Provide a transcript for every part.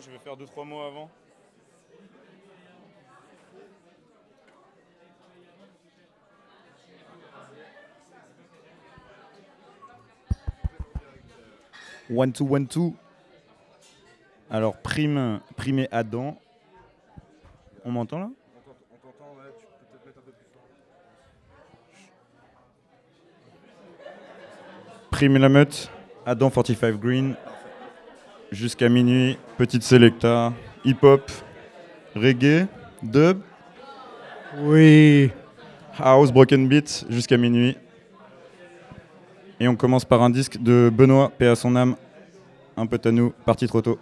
Je vais faire deux trois mots avant. One two one two. Alors prime, primé Adam. On m'entend là? On t'entend, ouais, tu peux peut-être mettre un peu plus fort. Prime la meute. Adam 45 Green. Jusqu'à minuit. Petite selecta. Hip hop. Reggae. Dub. Oui. House Broken Beat. Jusqu'à minuit. Et on commence par un disque de Benoît, paix à son âme. Un peu à nous, parti trop tôt.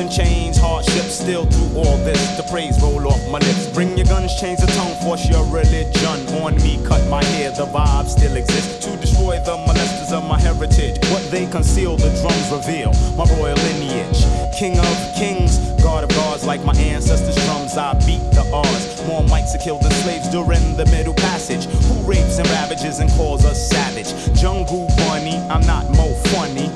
And chains, hardships. Still through all this, the praise roll off my lips. Bring your guns, change the tone, force your religion on me. Cut my hair, the vibe still exists to destroy the molesters of my heritage. What they conceal, the drums reveal. My royal lineage, king of kings, god of gods, like my ancestors' drums. I beat the odds. More mics are killed than slaves during the Middle Passage. Who rapes and ravages and calls us savage? Jungle bunny, I'm not more funny.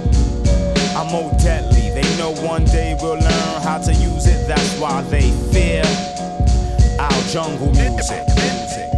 I'm more deadly know one day we'll learn how to use it. That's why they fear our jungle music.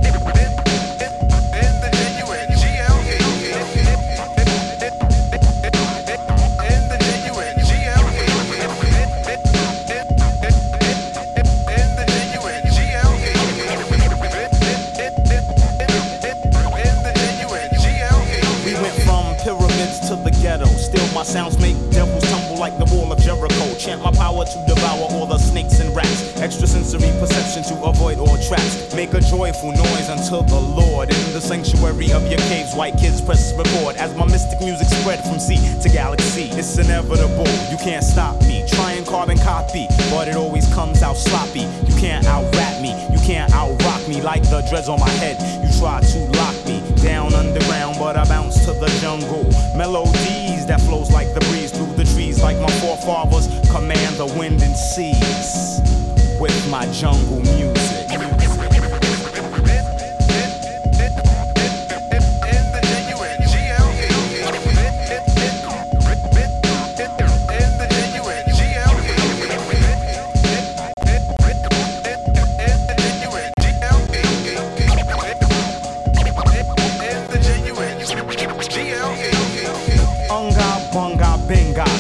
To avoid all traps. Make a joyful noise unto the Lord. In the sanctuary of your caves white kids press record as my mystic music spread from sea to galaxy. It's inevitable, you can't stop me. Try and carbon copy, but it always comes out sloppy. You can't out rap me, you can't out rock me like the dreads on my head. You try to lock me down underground, but I bounce to the jungle. Melodies that flows like the breeze through the trees, like my forefathers command the wind and seas with my jungle music.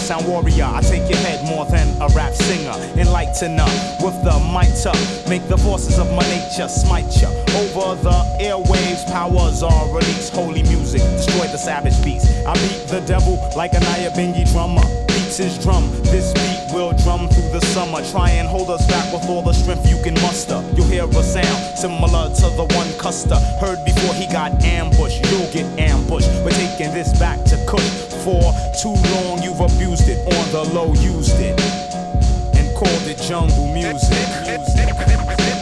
Sound warrior. I take your head more than a rap singer. Enlightener with the mitre. Make the forces of my nature smite ya. Oh, The airwaves, powers are released. Holy music, destroy the savage beast. I beat the devil like a Nyabingi drummer. Beats his drum. This beat will drum through the summer. Try and hold us back with all the strength you can muster. You'll hear a sound similar to the one Custer heard before he got ambushed. You'll get ambushed. We're taking this back to Kush. For too long you've abused it, on the low used it, and called it jungle music. music.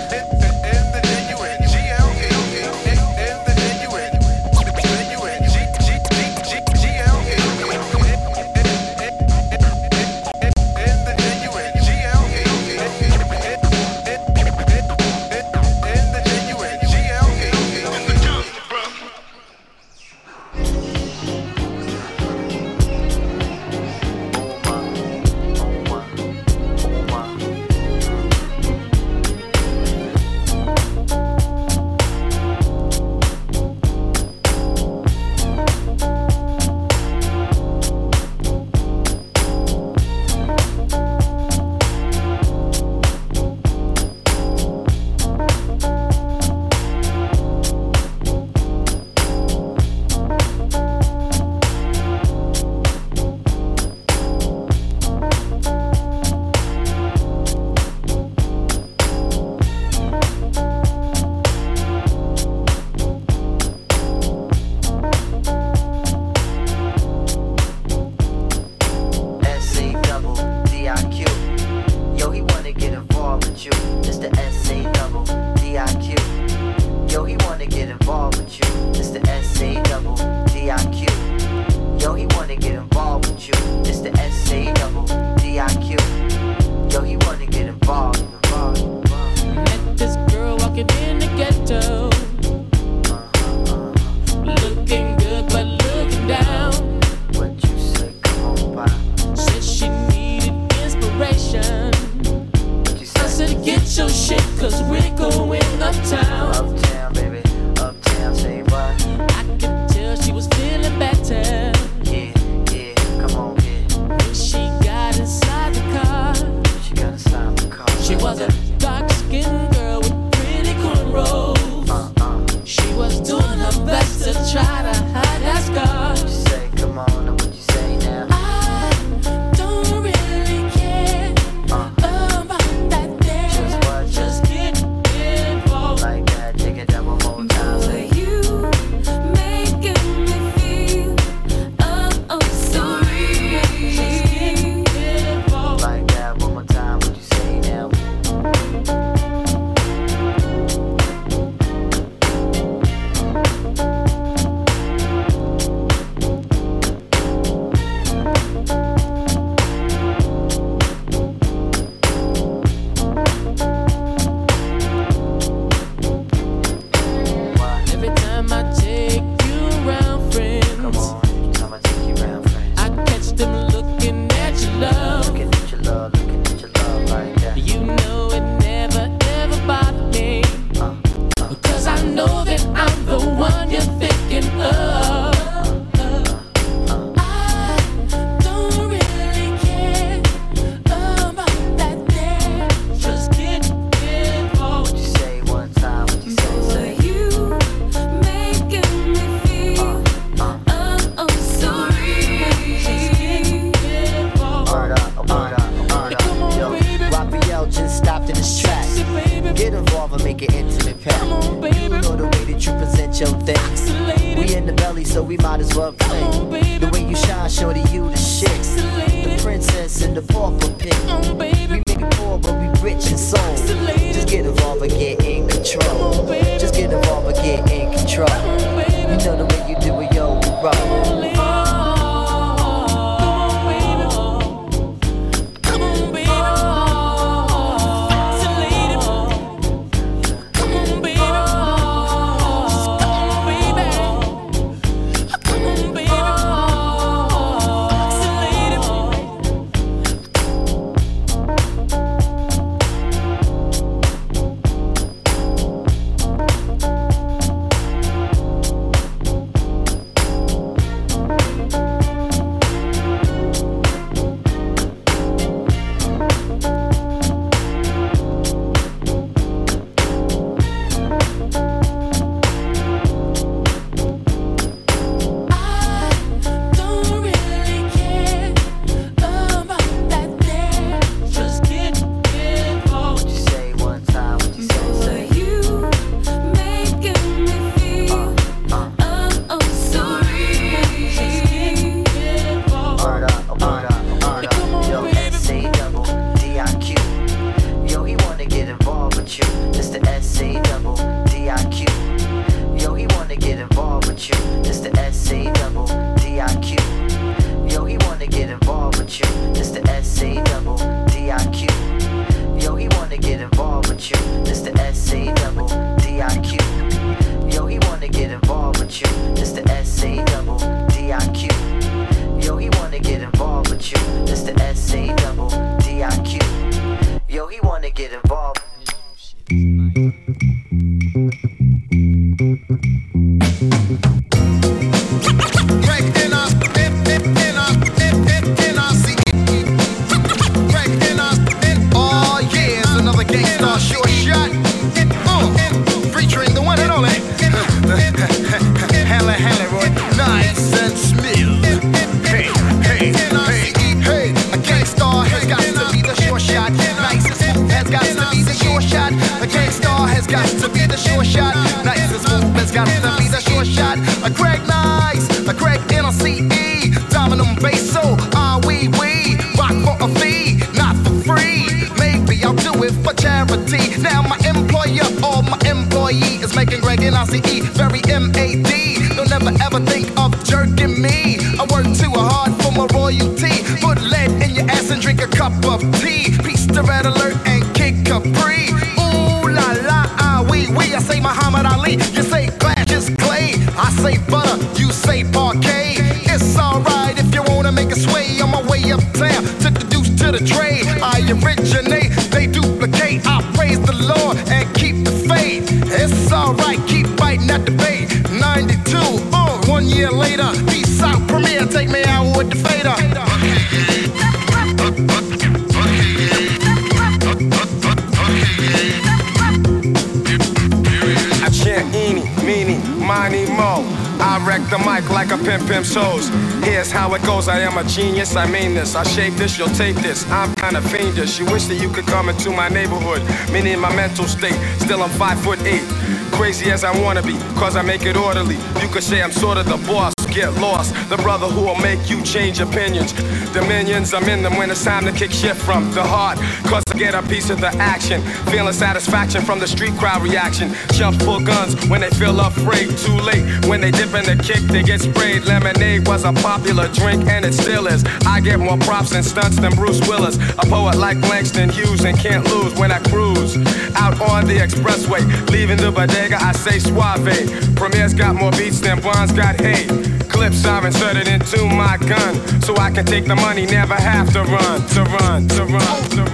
This. I shape this, you'll take this. I'm kinda fiendish. You wish that you could come into my neighborhood. Meaning my mental state. Still, I'm five foot eight. Crazy as I wanna be, cause I make it orderly. You could say I'm sort of the boss get lost. The brother who will make you change opinions. Dominions, I'm in them when it's time to kick shit from the heart. Cause get a piece of the action. Feeling satisfaction from the street crowd reaction. Jump full guns when they feel afraid. Too late when they dip in the kick, they get sprayed. Lemonade was a popular drink and it still is. I get more props and stunts than Bruce Willis. A poet like Langston Hughes and can't lose when I cruise. Out on the expressway, leaving the bodega, I say suave. Premier's got more beats than Bonds got hate. Clips I've inserted into my gun, so I can take the money, never have to run, to run, to run, to run.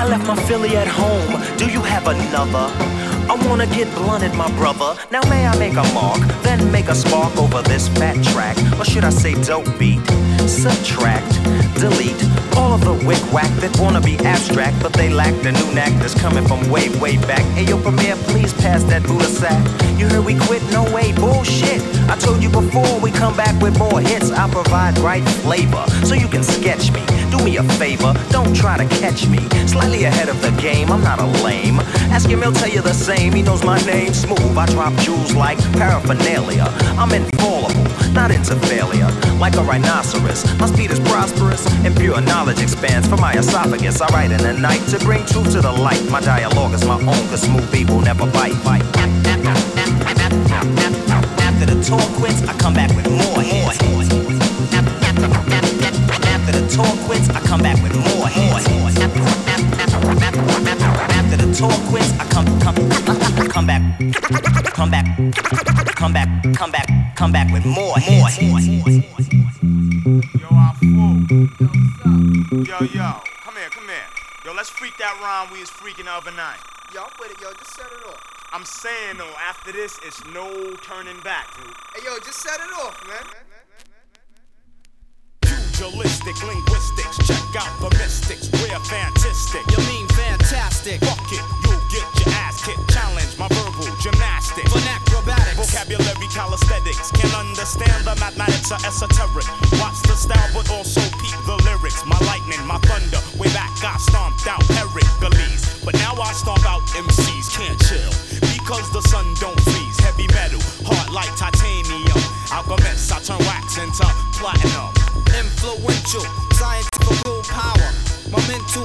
I left my Philly at home. Do you have another? I wanna get blunted, my brother. Now may I make a mark, then make a spark over this fat track, or should I say dope beat? Subtract, delete all of the wick whack that wanna be abstract, but they lack the new knack that's coming from way, way back. Hey yo, Premier, please pass that Buddha sack. You heard we quit? No way, bullshit. I told you before we come back with more hits. I provide right flavor so you can sketch me. Do me a favor, don't try to catch me. Slightly ahead of the game, I'm not a lame. Ask him, he'll tell you the same. He knows my name, smooth. I drop jewels like paraphernalia. I'm infallible, not into failure. Like a rhinoceros, my speed is prosperous and pure knowledge expands from my esophagus. I write in the night to bring truth to the light. My dialogue is my own, cause smooth people never bite. bite. After the tour quits, I come back with more hits. After the tour quits, I come back with more hits. After the tour quits, I come come come back, come back, come back, come back, come back with more hits. Yo, I'm full. Yo, yo, come here, come here. Yo, let's freak that rhyme we was freaking the other night. Yo, I'm with it, yo. Just set it off. I'm saying though, after this, it's no turning back, dude. Hey, yo, just set it off, man. Pugilistic linguistics, check out the mystics, we're fantastic. You mean fantastic? Fuck it, you'll get your ass Challenge my verbal gymnastics. Acrobatics. Vocabulary calisthenics. Can understand the mathematics are esoteric. Watch the style, but also peep the lyrics. My lightning, my thunder. Way back, I stomped out Eric Hercules. But now I stomp out MCs. Can't chill. Because the sun don't freeze. Heavy metal, hard like titanium. Alchemist, I turn wax into platinum. Influential, scientific power. My mental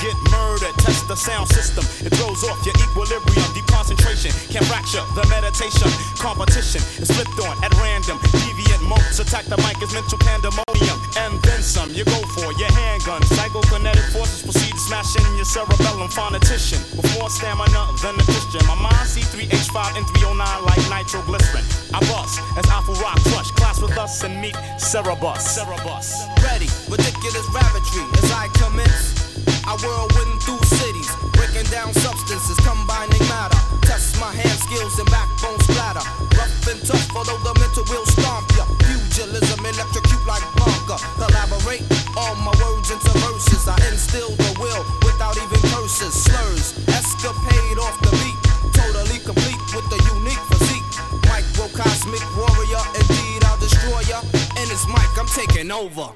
get murdered. Test the sound system, it throws off your equilibrium. Deep concentration can fracture the meditation. Competition is flipped on at random. Deviant monks attack the mic as mental pandemonium. And then some, you go for your handgun. Psychokinetic forces proceed to smash in your cerebellum. Phonetician with more stamina than a Christian. My mind C3H5 and 309 like nitroglycerin. I bust as Alpha Rock crush. Class with us and meet Cerebus. Cerebus. Ready, ridiculous ravatry as I commence. I whirlwind through cities, breaking down substances, combining matter. Test my hand skills and backbone splatter. Rough and tough, although the mental will stomp ya. Pugilism, electrocute like Blanka. Collaborate all my words into verses. I instill the will without even curses. Slurs, escapade off the beat. Totally complete with the unique physique. Microcosmic warrior, indeed I'll destroy ya. In this mic, I'm taking over.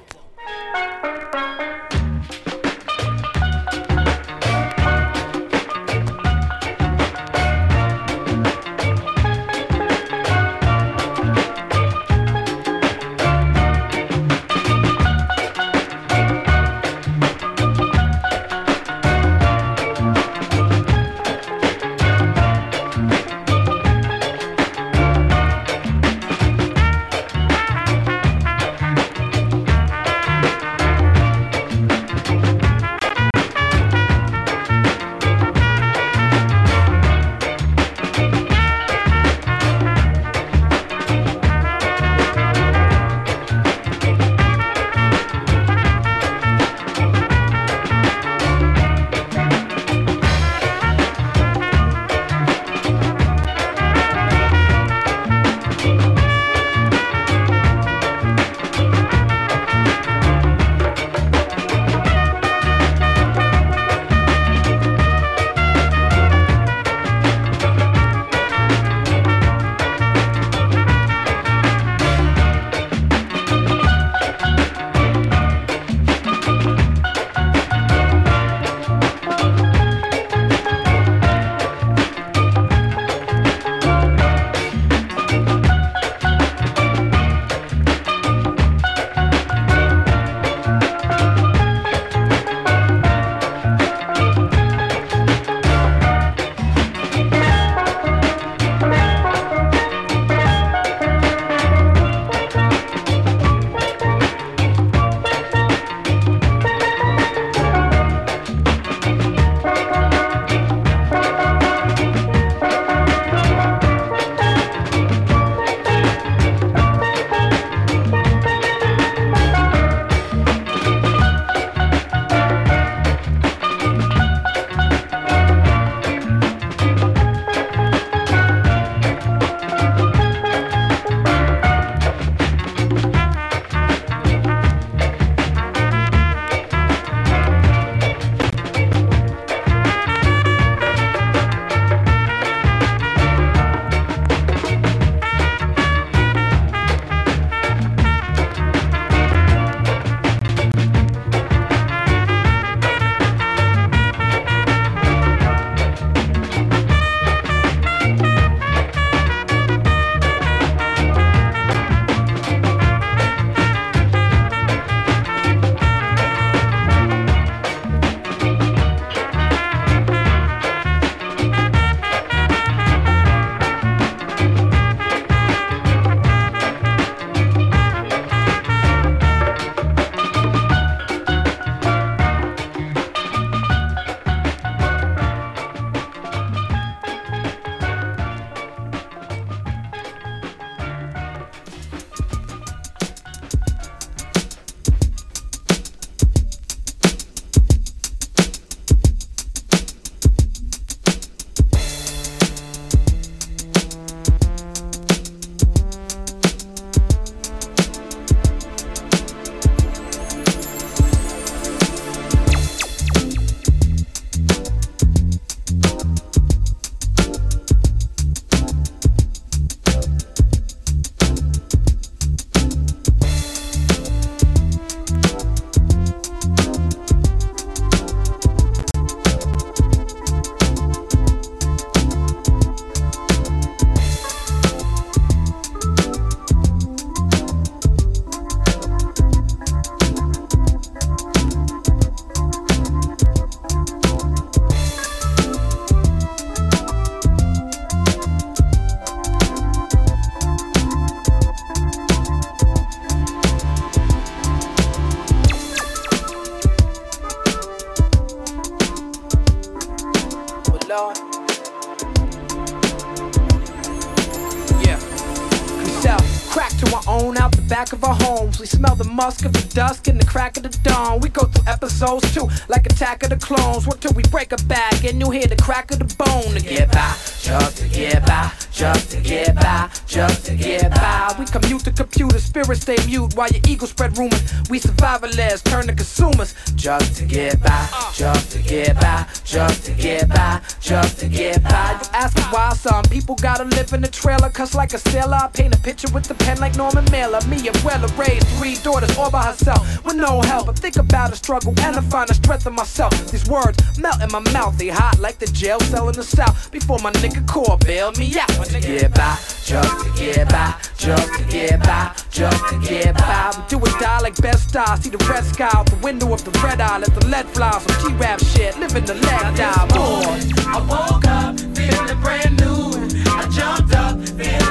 Crack of the dawn. We go through episodes too, like Attack of the Clones. What till we break a back and you hear the crack of the bone to get by, just to get by, just to get by, just to get by. We commute to computer, spirits stay mute while your ego spread rumors. We survivalists turn to consumers, just to get by, just to get by, just to get by, just to get by. Asking why some people gotta live in a trailer, cuss like a sailor. I paint a picture with the pen like Norman Mailer. Me, a well raised three daughters all by herself with no help. I think about a struggle and I find the strength in myself. These words melt in my mouth, they hot like the jail cell in the south. Before my nigga core bailed me out. To get by, just to get by, just to get by, just to get by. We do it die like best I See the red sky out the window of the red eye. Let the lead fly. Some G-rap shit, living the leg die. Boy, I woke up feeling brand new. I jumped up feeling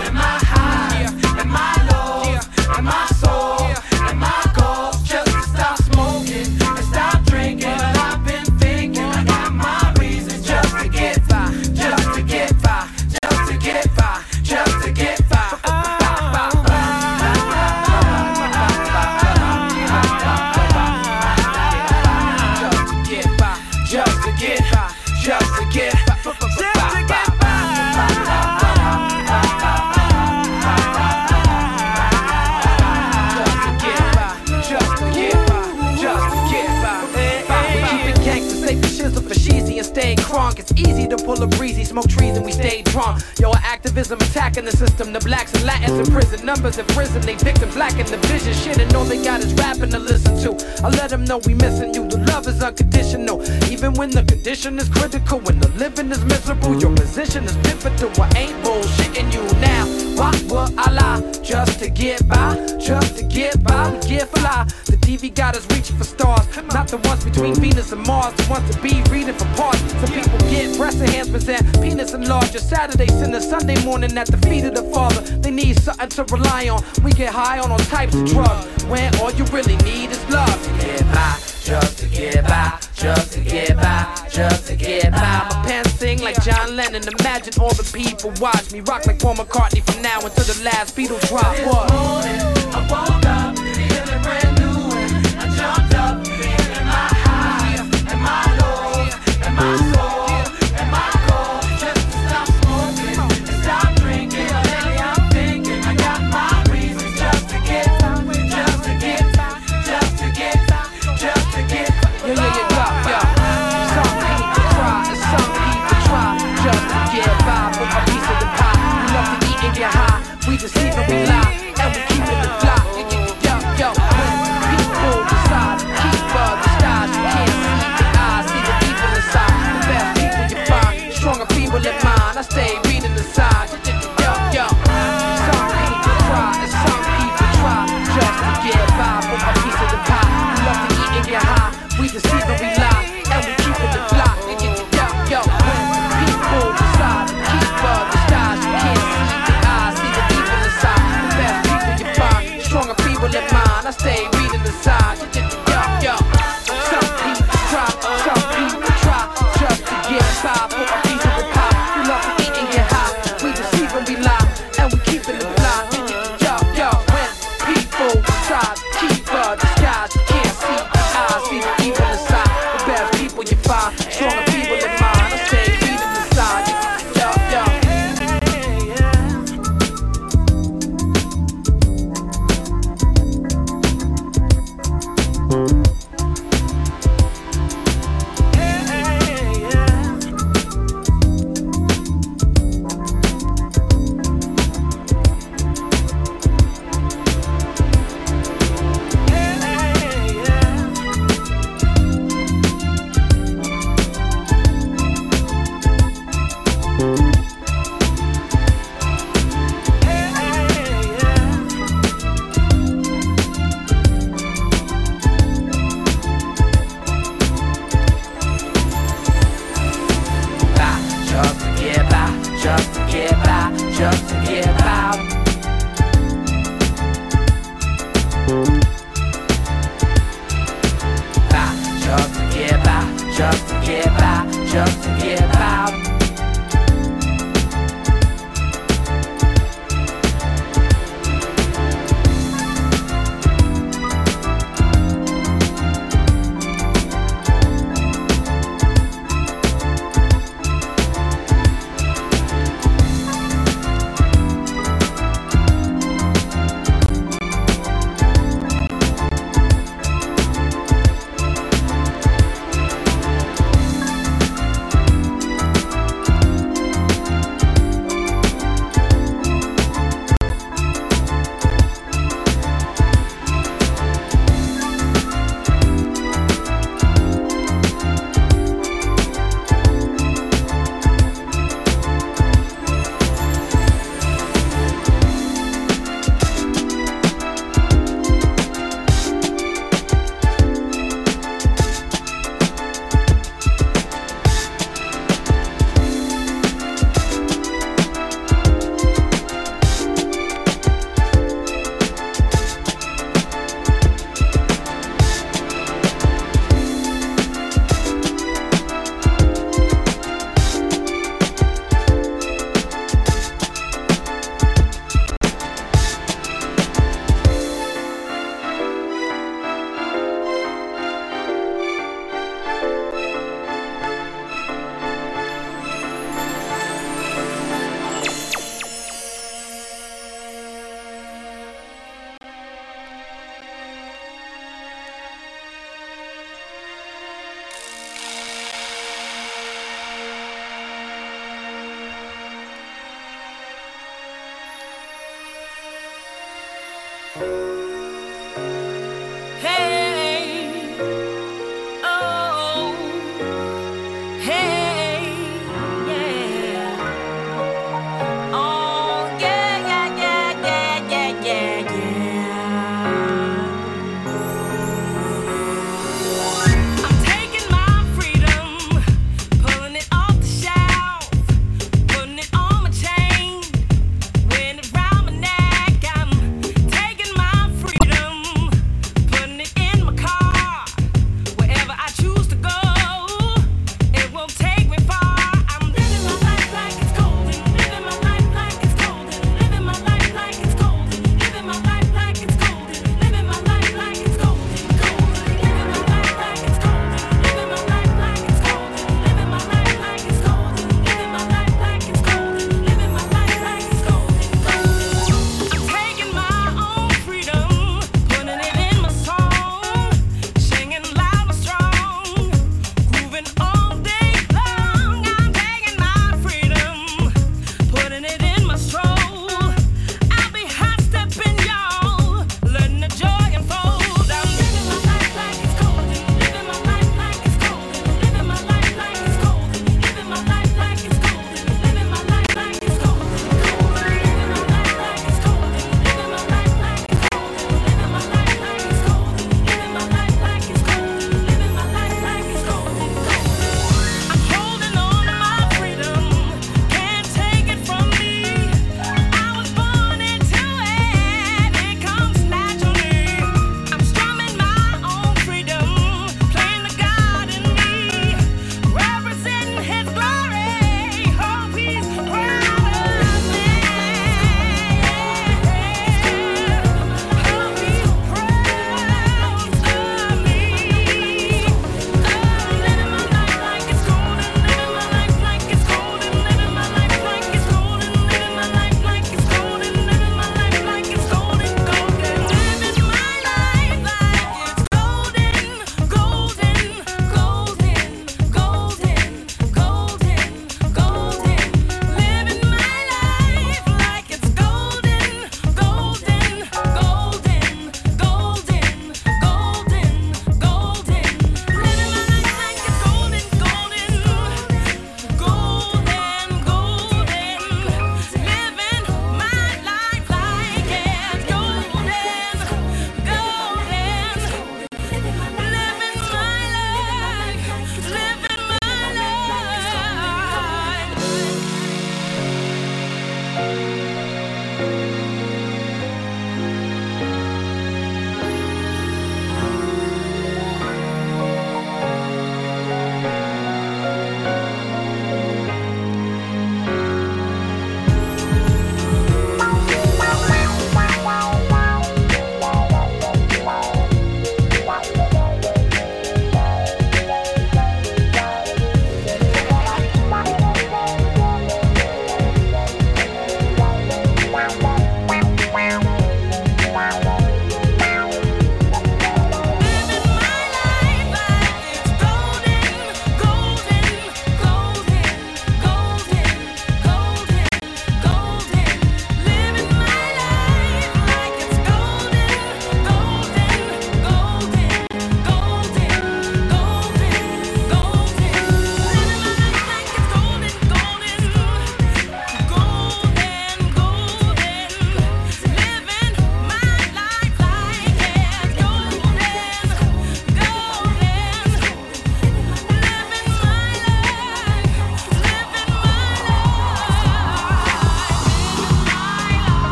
stay. Yo, activism attacking the system. The blacks and Latins in prison, numbers in prison. They victims lacking the vision. Shit, and all they got is rapping to listen to. I let them know we missing you. The love is unconditional. Even when the condition is critical, when the living is miserable, your position is pivotal. I ain't bullshitting you now. Why would I lie? Just to get by, just to get by, get fly. The TV got us reaching for stars, not the ones between Venus and Mars, the ones to be reading for parts. Some people get breast enhancements and penis. Saturdays and a Sunday morning at the feet of the Father. They need something to rely on. We get high on all types of drugs when all you really need is love. Get by, just to get by, just to get by, just to get by. My pants sing like John Lennon. Imagine all the people watch me rock like Paul McCartney from now until the last Beatles drop. What? I woke up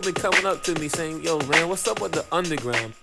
People been coming up to me saying, "Yo, man, what's up with the underground?"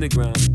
Underground?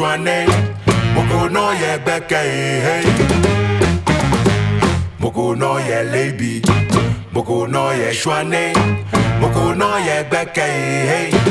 Mokoswane, Mokono ye beke hey. Mokono ye lady, Mokono ye shwane, Mokono ye beke hey.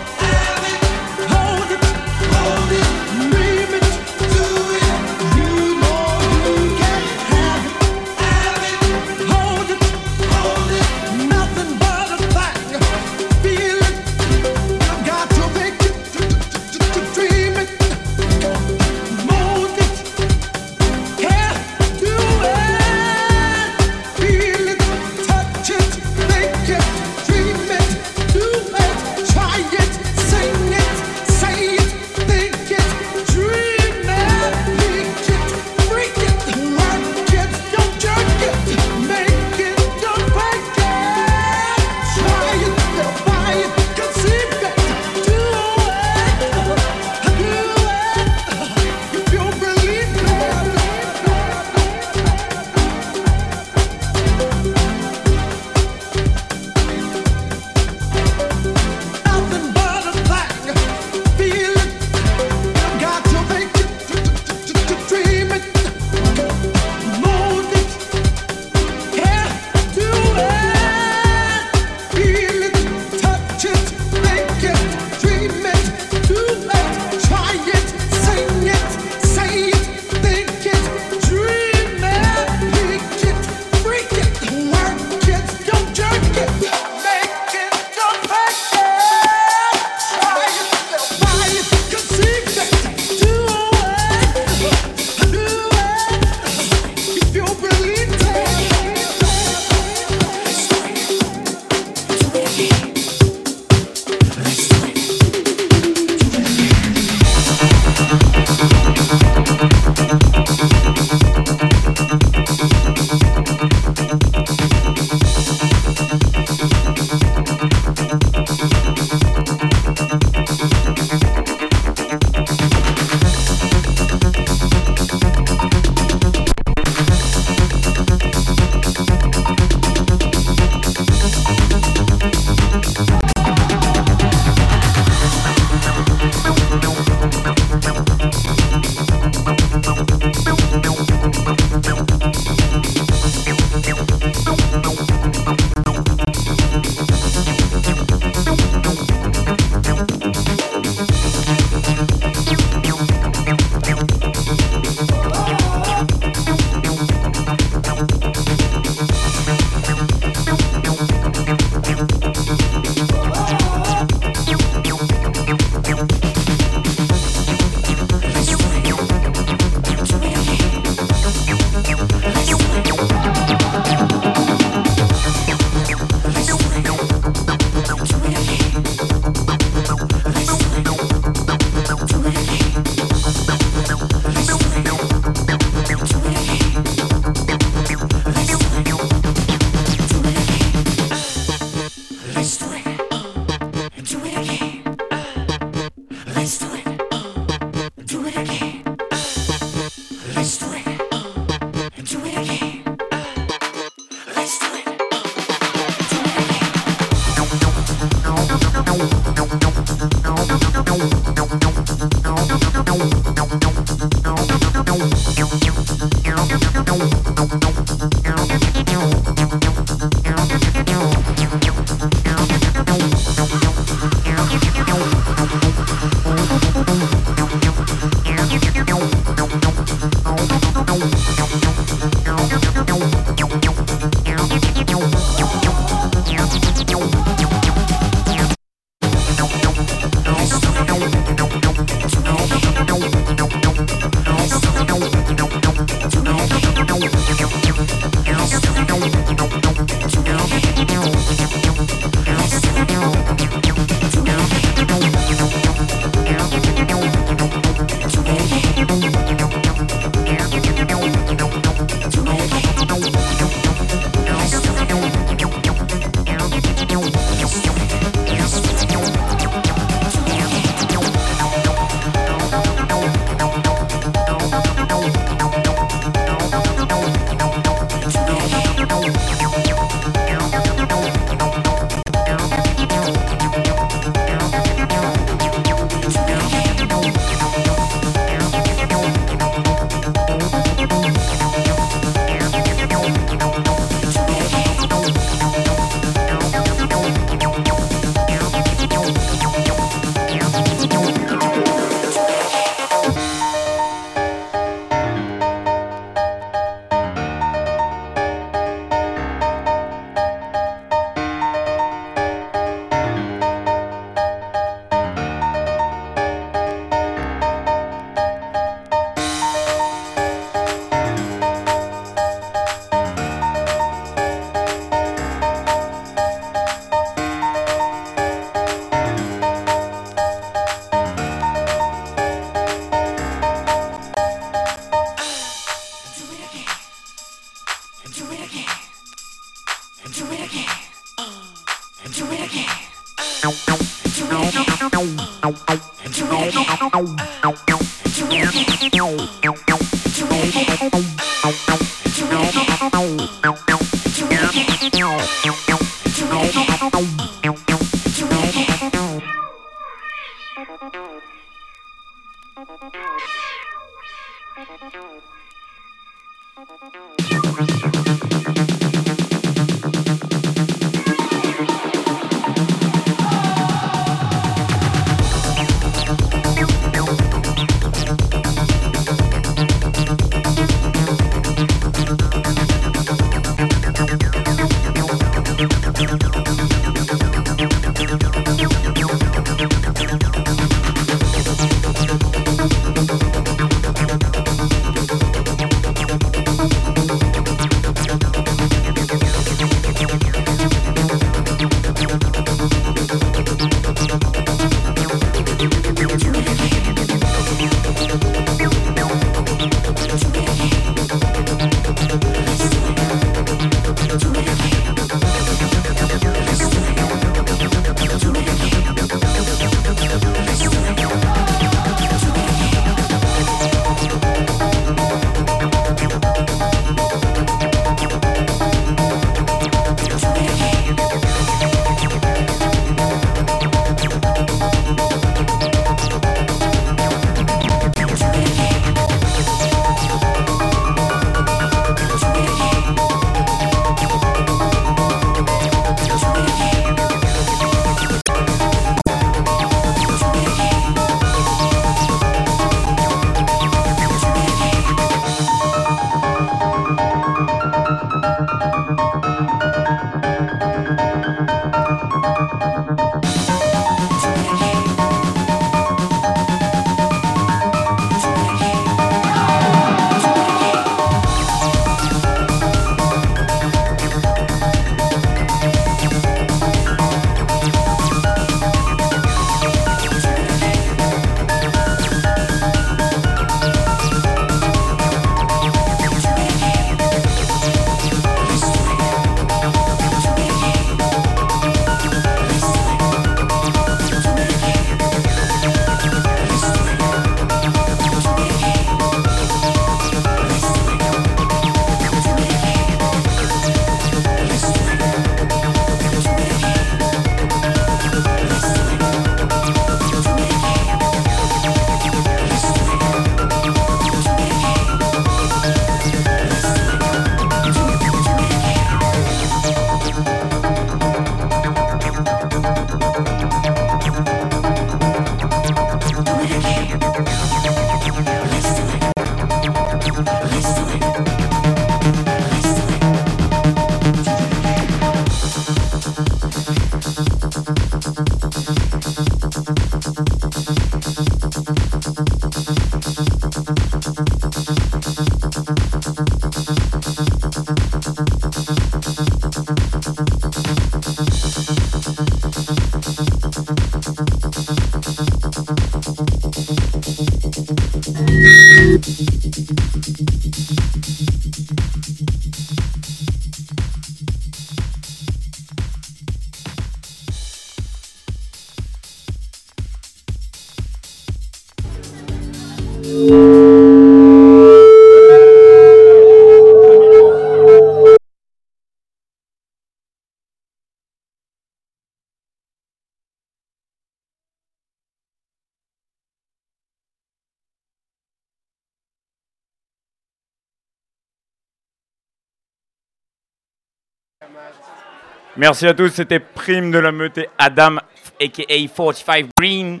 Merci à tous, c'était Prime de la Meute Adam, aka 45 Green.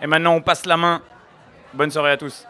Et maintenant, on passe la main. Bonne soirée à tous.